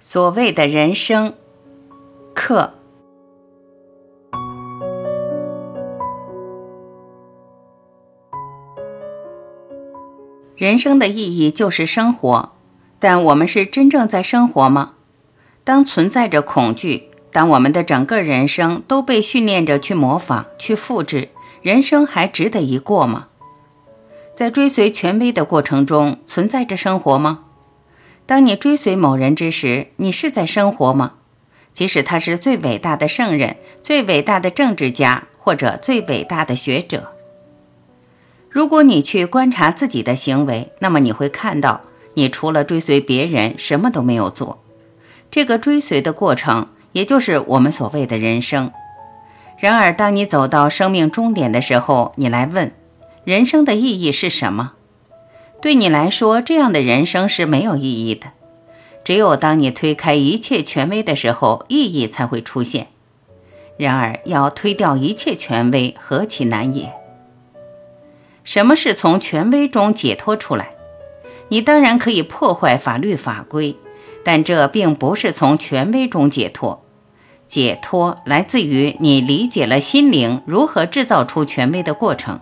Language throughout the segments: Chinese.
所谓的人生课，人生的意义就是生活，但我们是真正在生活吗？当存在着恐惧，当我们的整个人生都被训练着去模仿、去复制，人生还值得一过吗？在追随权威的过程中，存在着生活吗？当你追随某人之时，你是在生活吗？即使他是最伟大的圣人、最伟大的政治家或者最伟大的学者，如果你去观察自己的行为，那么你会看到，你除了追随别人，什么都没有做。这个追随的过程，也就是我们所谓的人生。然而，当你走到生命终点的时候，你来问：人生的意义是什么？对你来说，这样的人生是没有意义的。只有当你推开一切权威的时候，意义才会出现。然而，要推掉一切权威，何其难也！什么是从权威中解脱出来？你当然可以破坏法律法规，但这并不是从权威中解脱。解脱来自于你理解了心灵如何制造出权威的过程。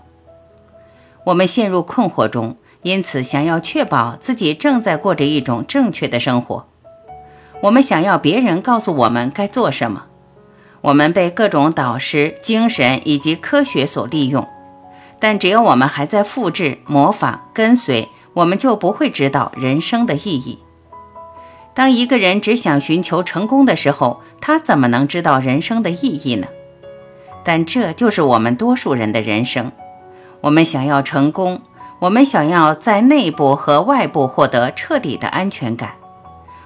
我们陷入困惑中。因此，想要确保自己正在过着一种正确的生活，我们想要别人告诉我们该做什么。我们被各种导师、精神以及科学所利用，但只要我们还在复制、模仿、跟随，我们就不会知道人生的意义。当一个人只想寻求成功的时候，他怎么能知道人生的意义呢？但这就是我们多数人的人生。我们想要成功。我们想要在内部和外部获得彻底的安全感，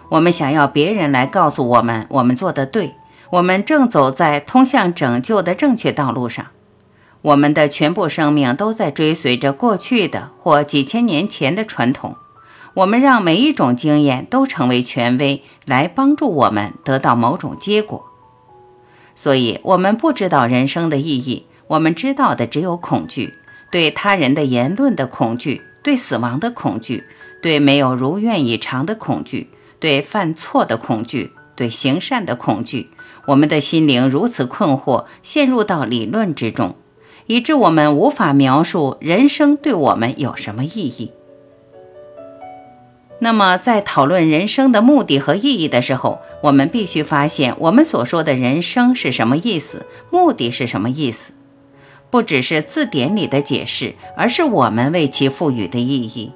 我们想要别人来告诉我们我们做的对，我们正走在通向拯救的正确道路上。我们的全部生命都在追随着过去的或几千年前的传统，我们让每一种经验都成为权威，来帮助我们得到某种结果。所以，我们不知道人生的意义，我们知道的只有恐惧。对他人的言论的恐惧，对死亡的恐惧，对没有如愿以偿的恐惧，对犯错的恐惧，对行善的恐惧，我们的心灵如此困惑，陷入到理论之中，以致我们无法描述人生对我们有什么意义。那么，在讨论人生的目的和意义的时候，我们必须发现，我们所说的人生是什么意思，目的是什么意思。不只是字典里的解释，而是我们为其赋予的意义。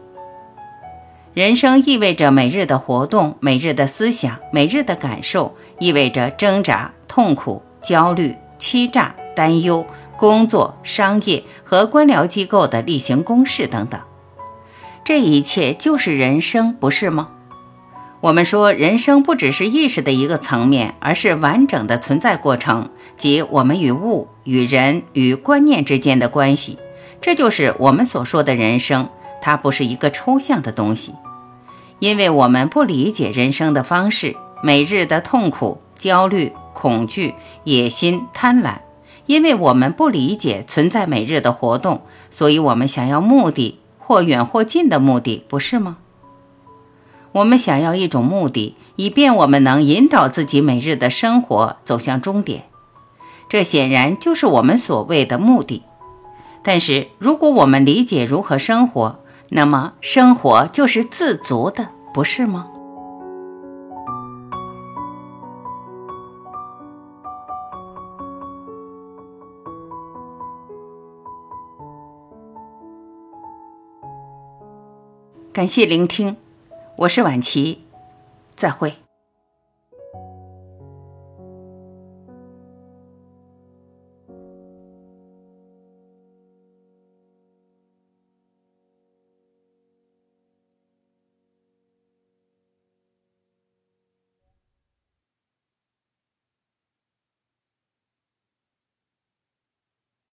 人生意味着每日的活动、每日的思想、每日的感受，意味着挣扎、痛苦、焦虑、欺诈、担忧、工作、商业和官僚机构的例行公事等等。这一切就是人生，不是吗？我们说，人生不只是意识的一个层面，而是完整的存在过程，即我们与物、与人、与观念之间的关系。这就是我们所说的人生，它不是一个抽象的东西。因为我们不理解人生的方式，每日的痛苦、焦虑、恐惧、野心、贪婪，因为我们不理解存在每日的活动，所以我们想要目的，或远或近的目的，不是吗？我们想要一种目的，以便我们能引导自己每日的生活走向终点。这显然就是我们所谓的目的。但是，如果我们理解如何生活，那么生活就是自足的，不是吗？感谢聆听。我是晚琪，再会。